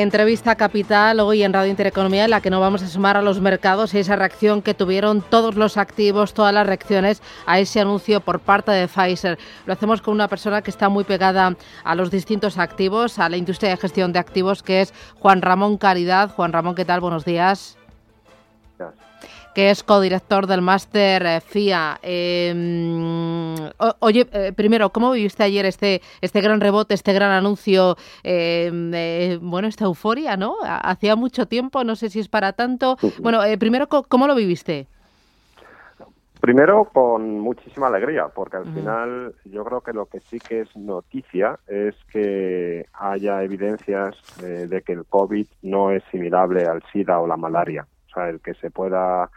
Entrevista capital hoy en Radio Intereconomía en la que no vamos a sumar a los mercados y esa reacción que tuvieron todos los activos, todas las reacciones a ese anuncio por parte de Pfizer. Lo hacemos con una persona que está muy pegada a los distintos activos, a la industria de gestión de activos, que es Juan Ramón Caridad. Juan Ramón, ¿qué tal? Buenos días que es codirector del máster eh, FIA. Em, oye, eh, primero, ¿cómo viviste ayer este, este gran rebote, este gran anuncio? Em, bueno, esta euforia, ¿no? Hacía mucho tiempo, no sé si es para tanto. Bueno, eh, primero, ¿cómo lo viviste? Primero con muchísima alegría, porque al final yo creo que lo que sí que es noticia es que haya evidencias de que el COVID no es similable al SIDA o la malaria. O sea, el que se pueda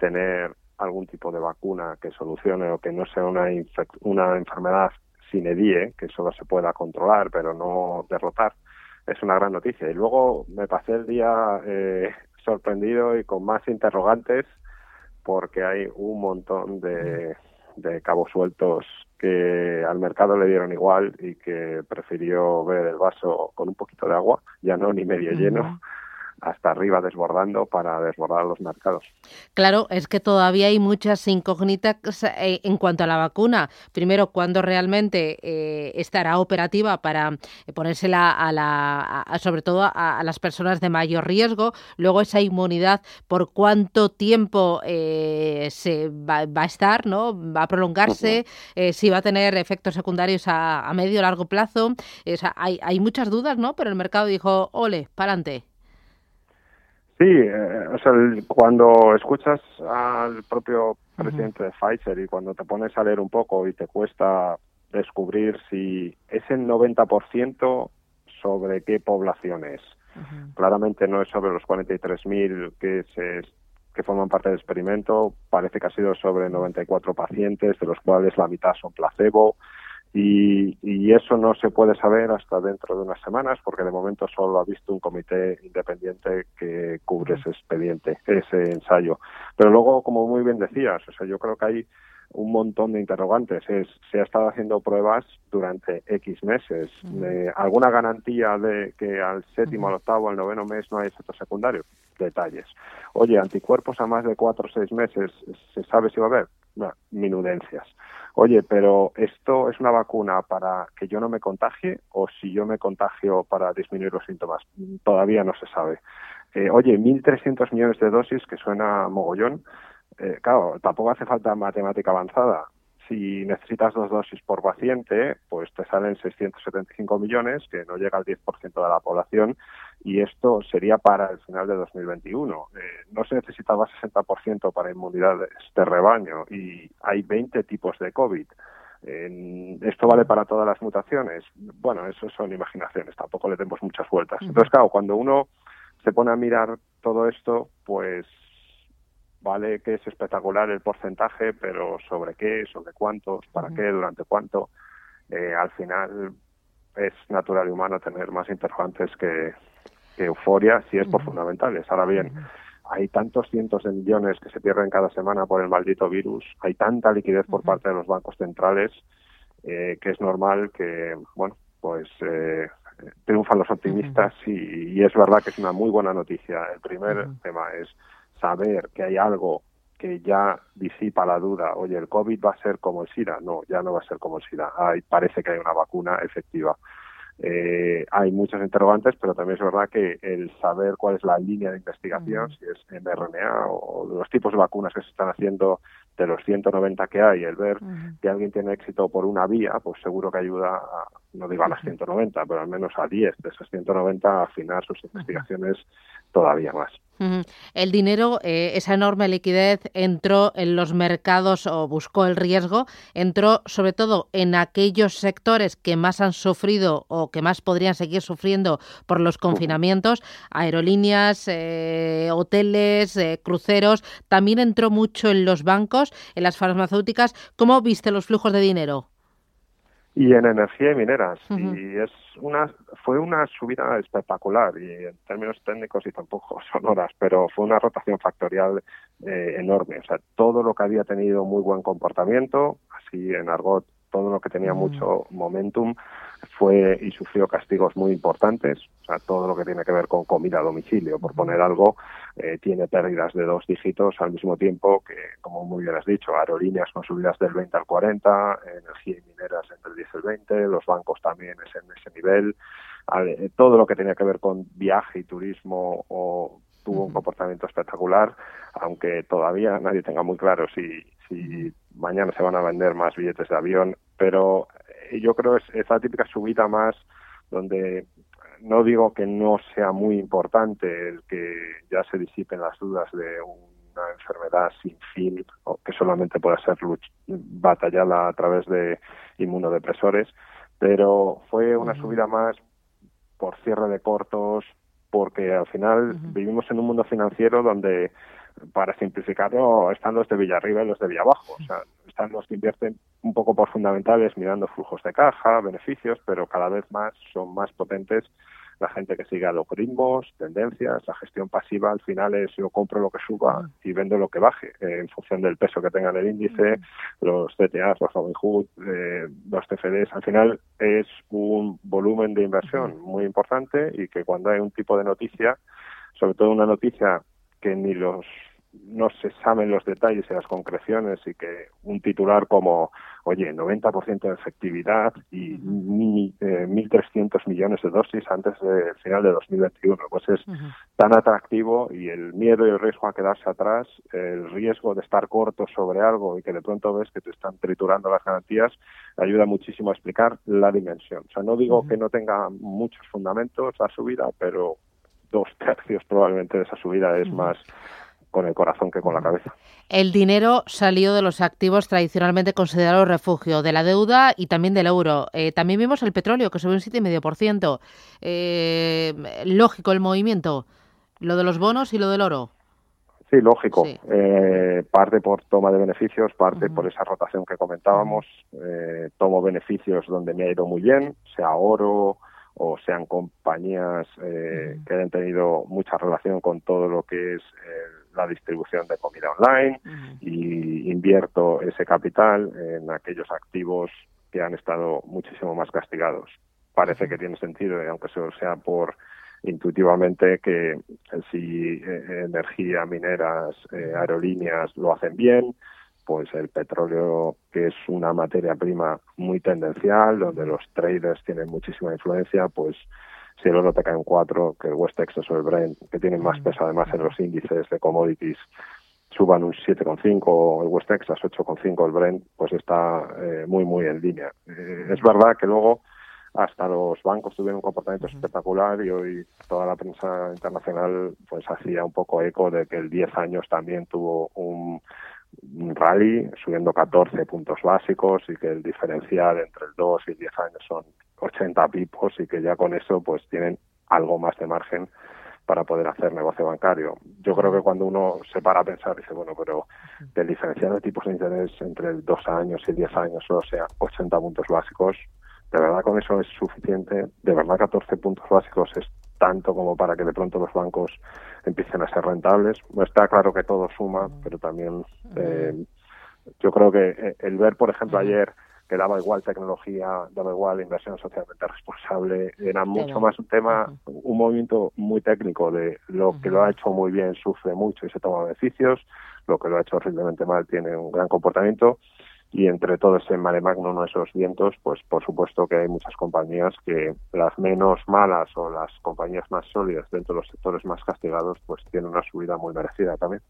tener algún tipo de vacuna que solucione o que no sea una, una enfermedad sin edie, que solo se pueda controlar pero no derrotar, es una gran noticia. Y luego me pasé el día eh, sorprendido y con más interrogantes porque hay un montón de, de cabos sueltos que al mercado le dieron igual y que prefirió ver el vaso con un poquito de agua, ya no ni medio lleno, hasta arriba desbordando para desbordar los mercados. Claro, es que todavía hay muchas incógnitas eh, en cuanto a la vacuna. Primero, ¿cuándo realmente eh, estará operativa para ponérsela a la, sobre todo a, las personas de mayor riesgo. Luego, esa inmunidad, ¿por cuánto tiempo eh, se va, a estar, no? ¿Va a prolongarse? si va a tener efectos secundarios a, medio o largo plazo. hay, hay muchas dudas, ¿no? Pero el mercado dijo, ole, para adelante. Sí, eh, o sea, cuando escuchas al propio presidente de Pfizer y cuando te pones a leer un poco y te cuesta descubrir si es el 90% sobre qué poblaciones. Claramente no es sobre los 43.000 que se que forman parte del experimento, parece que ha sido sobre 94 pacientes, de los cuales la mitad son placebo, y, y, eso no se puede saber hasta dentro de unas semanas porque de momento solo ha visto un comité independiente que cubre ese expediente, ese ensayo. Pero luego, como muy bien decías, o sea, yo creo que hay un montón de interrogantes. Es, se ha estado haciendo pruebas durante X meses. Eh, ¿Alguna garantía de que al séptimo, al octavo, al noveno mes no hay efectos secundarios? Detalles. Oye, anticuerpos a más de cuatro o seis meses, ¿se sabe si va a haber? minudencias. Oye, pero esto es una vacuna para que yo no me contagie o si yo me contagio para disminuir los síntomas. Todavía no se sabe. Eh, oye, 1.300 millones de dosis, que suena mogollón. Eh, claro, tampoco hace falta matemática avanzada si necesitas dos dosis por paciente, pues te salen 675 millones, que no llega al 10% de la población, y esto sería para el final de 2021. Eh, no se necesitaba 60% para inmunidades de rebaño y hay 20 tipos de COVID. ¿Esto vale para todas las mutaciones? Bueno, eso son imaginaciones, tampoco le demos muchas vueltas. Entonces, claro, cuando uno se pone a mirar todo esto, pues vale que es espectacular el porcentaje, pero sobre qué, sobre cuántos, para qué, durante cuánto, eh, al final es natural y humano tener más interrogantes que, euforia si es por fundamentales. Ahora bien, hay tantos cientos de millones que se pierden cada semana por el maldito virus, hay tanta liquidez por parte de los bancos centrales eh, que es normal que, bueno, pues eh, triunfan los optimistas y, y, es verdad que es una muy buena noticia. El primer tema es saber que hay algo que ya disipa la duda, oye, el COVID va a ser como el SIDA. No, ya no va a ser como el SIDA. Hay, parece que hay una vacuna efectiva. Eh, hay muchos interrogantes, pero también es verdad que el saber cuál es la línea de investigación, si es mRNA o los tipos de vacunas que se están haciendo de los 190 que hay, el ver que alguien tiene éxito por una vía, pues seguro que ayuda, a, no digo a las 190, pero al menos a 10 de esas 190 a afinar sus investigaciones todavía más. El dinero, eh, esa enorme liquidez, entró en los mercados o buscó el riesgo, entró sobre todo en aquellos sectores que más han sufrido o que más podrían seguir sufriendo por los confinamientos, aerolíneas, eh, hoteles, eh, cruceros, también entró mucho en los bancos, en las farmacéuticas. ¿Cómo viste los flujos de dinero? Y en energía y mineras. Y es una, fue una subida espectacular y en términos técnicos y tampoco sonoras, pero fue una rotación factorial eh, enorme. O sea, todo lo que había tenido muy buen comportamiento, así en argot todo lo que tenía mucho momentum fue y sufrió castigos muy importantes. O sea, todo lo que tiene que ver con comida a domicilio, por poner algo, eh, tiene pérdidas de dos dígitos al mismo tiempo que, como muy bien has dicho, aerolíneas con subidas del 20 al 40, energía y mineras entre el 10 y el 20, los bancos también es en ese nivel. Eh, todo lo que tenía que ver con viaje y turismo o tuvo un comportamiento espectacular, aunque todavía nadie tenga muy claro si, si mañana se van a vender más billetes de avión, pero eh, yo creo es esa típica subida más donde no digo que no sea muy importante el que ya se disipen las dudas de una enfermedad sin fin o que solamente pueda ser batallada a través de inmunodepresores, pero fue una subida más por cierre de cortos, porque al final vivimos en un mundo financiero donde para simplificarlo, están los de Villarriba y los de Villabajo. O sea, están los que invierten un poco por fundamentales mirando flujos de caja, beneficios, pero cada vez más son más potentes la gente que sigue algoritmos, tendencias, la gestión pasiva al final es yo compro lo que suba y vendo lo que baje eh, en función del peso que tenga en el índice, los CTAs, los Robinhood, eh, los TFDs, al final es un volumen de inversión muy importante y que cuando hay un tipo de noticia, sobre todo una noticia que ni los no se saben los detalles y las concreciones y que un titular como, oye, 90% de efectividad y 1.300 eh, millones de dosis antes del final de 2021, pues es tan atractivo y el miedo y el riesgo a quedarse atrás, el riesgo de estar corto sobre algo y que de pronto ves que te están triturando las garantías, ayuda muchísimo a explicar la dimensión. O sea, no digo que no tenga muchos fundamentos la subida, pero dos tercios probablemente de esa subida es más con el corazón que con la cabeza. El dinero salió de los activos tradicionalmente considerados refugio, de la deuda y también del euro. Eh, también vimos el petróleo, que subió un 7,5%. Eh, lógico el movimiento, lo de los bonos y lo del oro. Sí, lógico. Eh, parte por toma de beneficios, parte por esa rotación que comentábamos. Eh, tomo beneficios donde me ha ido muy bien, sea oro, o sean compañías eh, que hayan tenido mucha relación con todo lo que es la distribución de comida online y invierto ese capital en aquellos activos que han estado muchísimo más castigados. Parece que tiene sentido, aunque sea por intuitivamente que si eh, energía, mineras, aerolíneas lo hacen bien, pues el petróleo, que es una materia prima muy tendencial, donde los traders tienen muchísima influencia, pues si el oro te cae en cuatro, que el West Texas o el Brent, que tienen más peso además en los índices de commodities, suban un 7,5 o el West Texas 8,5 el Brent, pues está eh, muy, muy en línea. Eh, es verdad que luego hasta los bancos tuvieron un comportamiento espectacular y hoy toda la prensa internacional pues hacía un poco eco de que el 10 años también tuvo un un rally subiendo 14 puntos básicos y que el diferencial entre el 2 y el 10 años son 80 pipos y que ya con eso pues tienen algo más de margen para poder hacer negocio bancario. Yo creo que cuando uno se para a pensar, dice, bueno, pero el diferencial de tipos de interés entre el 2 años y el 10 años solo sea 80 puntos básicos, de verdad con eso es suficiente, de verdad 14 puntos básicos es tanto como para que de pronto los bancos empiecen a ser rentables. Está claro que todo suma, pero también eh, yo creo que eh, el ver, por ejemplo, ayer que daba igual tecnología, daba igual inversión socialmente responsable, era mucho más un tema, un movimiento muy técnico de lo que lo ha hecho muy bien sufre mucho y se toma beneficios, lo que lo ha hecho horriblemente mal tiene un gran comportamiento y entre todo ese mare magnum esos vientos, pues por supuesto que hay muchas compañías que las menos malas o las compañías más sólidas dentro de los sectores más castigados, pues tienen una subida muy merecida también.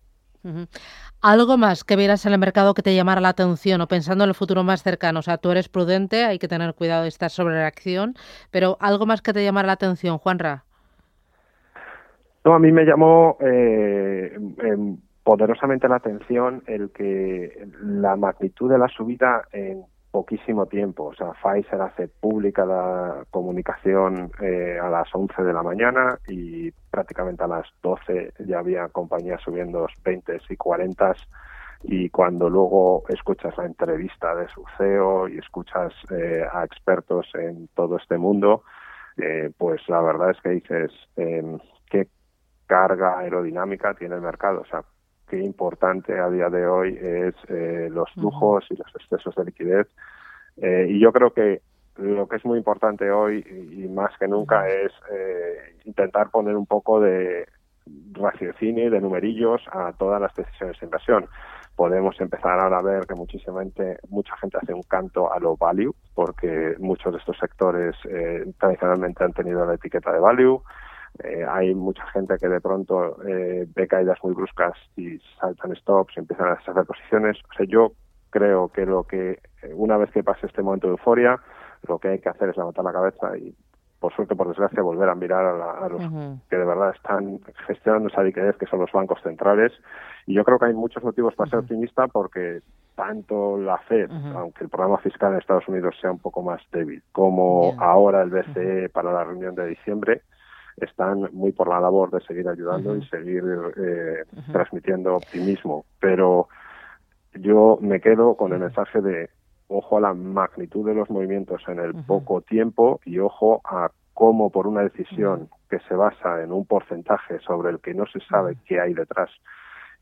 Algo más que vieras en el mercado que te llamara la atención o pensando en el futuro más cercano. O sea, tú eres prudente, hay que tener cuidado de estar sobre reacción, pero algo más que te llamara la atención, Juanra. No, a mí me llamó eh, em, poderosamente la atención el que la magnitud de la subida en poquísimo tiempo. O sea, Pfizer hace pública la comunicación eh, a las 11 de la mañana y prácticamente a las 12 ya había compañías subiendo 20 y 40 y cuando luego escuchas la entrevista de su CEO y escuchas eh, a expertos en todo este mundo, eh, pues la verdad es que dices em, qué carga aerodinámica tiene el mercado. O sea, qué importante a día de hoy es eh, los lujos y los excesos de liquidez. Eh, y yo creo que lo que es muy importante hoy y más que nunca es eh, intentar poner un poco de raciocinio de numerillos a todas las decisiones de inversión. Podemos empezar ahora a ver que muchísima gente, mucha gente hace un canto a lo value, porque muchos de estos sectores tradicionalmente han tenido la etiqueta de value. Eh, hay mucha gente que de pronto eh, ve caídas muy bruscas y saltan stops y empiezan a hacer posiciones. O sea, yo creo que lo que eh, una vez que pase este momento de euforia, lo que hay que hacer es levantar la cabeza y por suerte, por desgracia, volver a mirar a, los que de verdad están gestionando esa liquidez, que son los bancos centrales. Y yo creo que hay muchos motivos para ser optimista porque tanto la Fed, aunque el programa fiscal en Estados Unidos sea un poco más débil, como ahora el BCE para la reunión de diciembre, están muy por la labor de seguir ayudando y seguir eh, transmitiendo optimismo. Pero yo me quedo con el mensaje de ojo a la magnitud de los movimientos en el poco tiempo y ojo a cómo por una decisión que se basa en un porcentaje sobre el que no se sabe qué hay detrás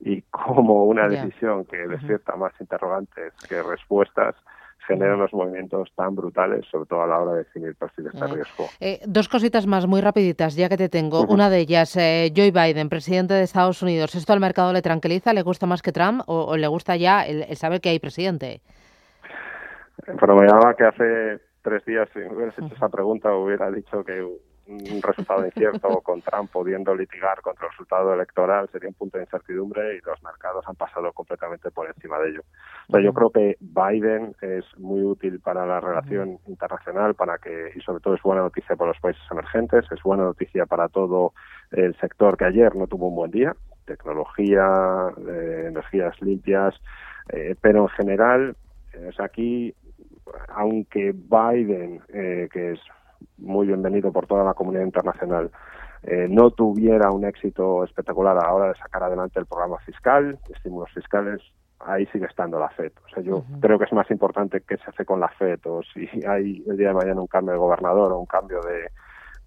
y como una decisión que despierta más interrogantes que respuestas, generan unos movimientos tan brutales, sobre todo a la hora de definir perfiles de riesgo. Eh, dos cositas más muy rapiditas, ya que te tengo. Una de ellas, eh, Joe Biden, presidente de Estados Unidos. ¿Esto al mercado le tranquiliza? ¿Le gusta más que Trump? ¿O, le gusta ya el, saber que hay presidente? Pero me llamaba que hace tres días, si me hubieras hecho esa pregunta, hubiera dicho que un resultado incierto con Trump pudiendo litigar contra el resultado electoral sería un punto de incertidumbre y los mercados han pasado completamente por encima de ello. O yo creo que Biden es muy útil para la relación internacional, para que y sobre todo es buena noticia para los países emergentes, es buena noticia para todo el sector que ayer no tuvo un buen día, tecnología, eh, energías limpias, eh, pero en general, es aquí aunque Biden, eh, que es muy bienvenido por toda la comunidad internacional, eh, no tuviera un éxito espectacular a la hora de sacar adelante el programa fiscal, estímulos fiscales, ahí sigue estando la FED. O sea, yo creo que es más importante qué se hace con la FED o si hay el día de mañana un cambio de gobernador o un cambio de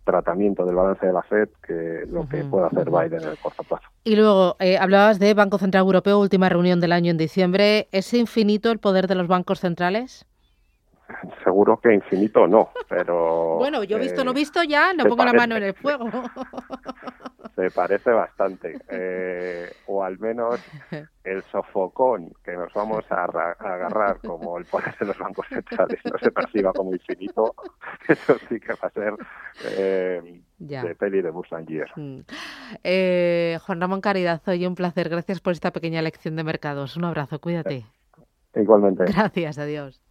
tratamiento del balance de la FED que lo que pueda hacer Biden en el corto plazo. Y luego, eh, hablabas de Banco Central Europeo, última reunión del año en diciembre. ¿Es infinito el poder de los bancos centrales? Seguro que infinito no, pero... Bueno, yo visto lo eh, visto ya, no pongo la mano en el fuego. se parece bastante, eh, o al menos el sofocón que nos vamos a, agarrar como el poder de los bancos centrales no se perciba como infinito, eso sí que va a ser eh, de peli de Busangier. Mm. Juan Ramón Caridad, hoy un placer, gracias por esta pequeña lección de mercados. Un abrazo, cuídate. Igualmente. Gracias, adiós.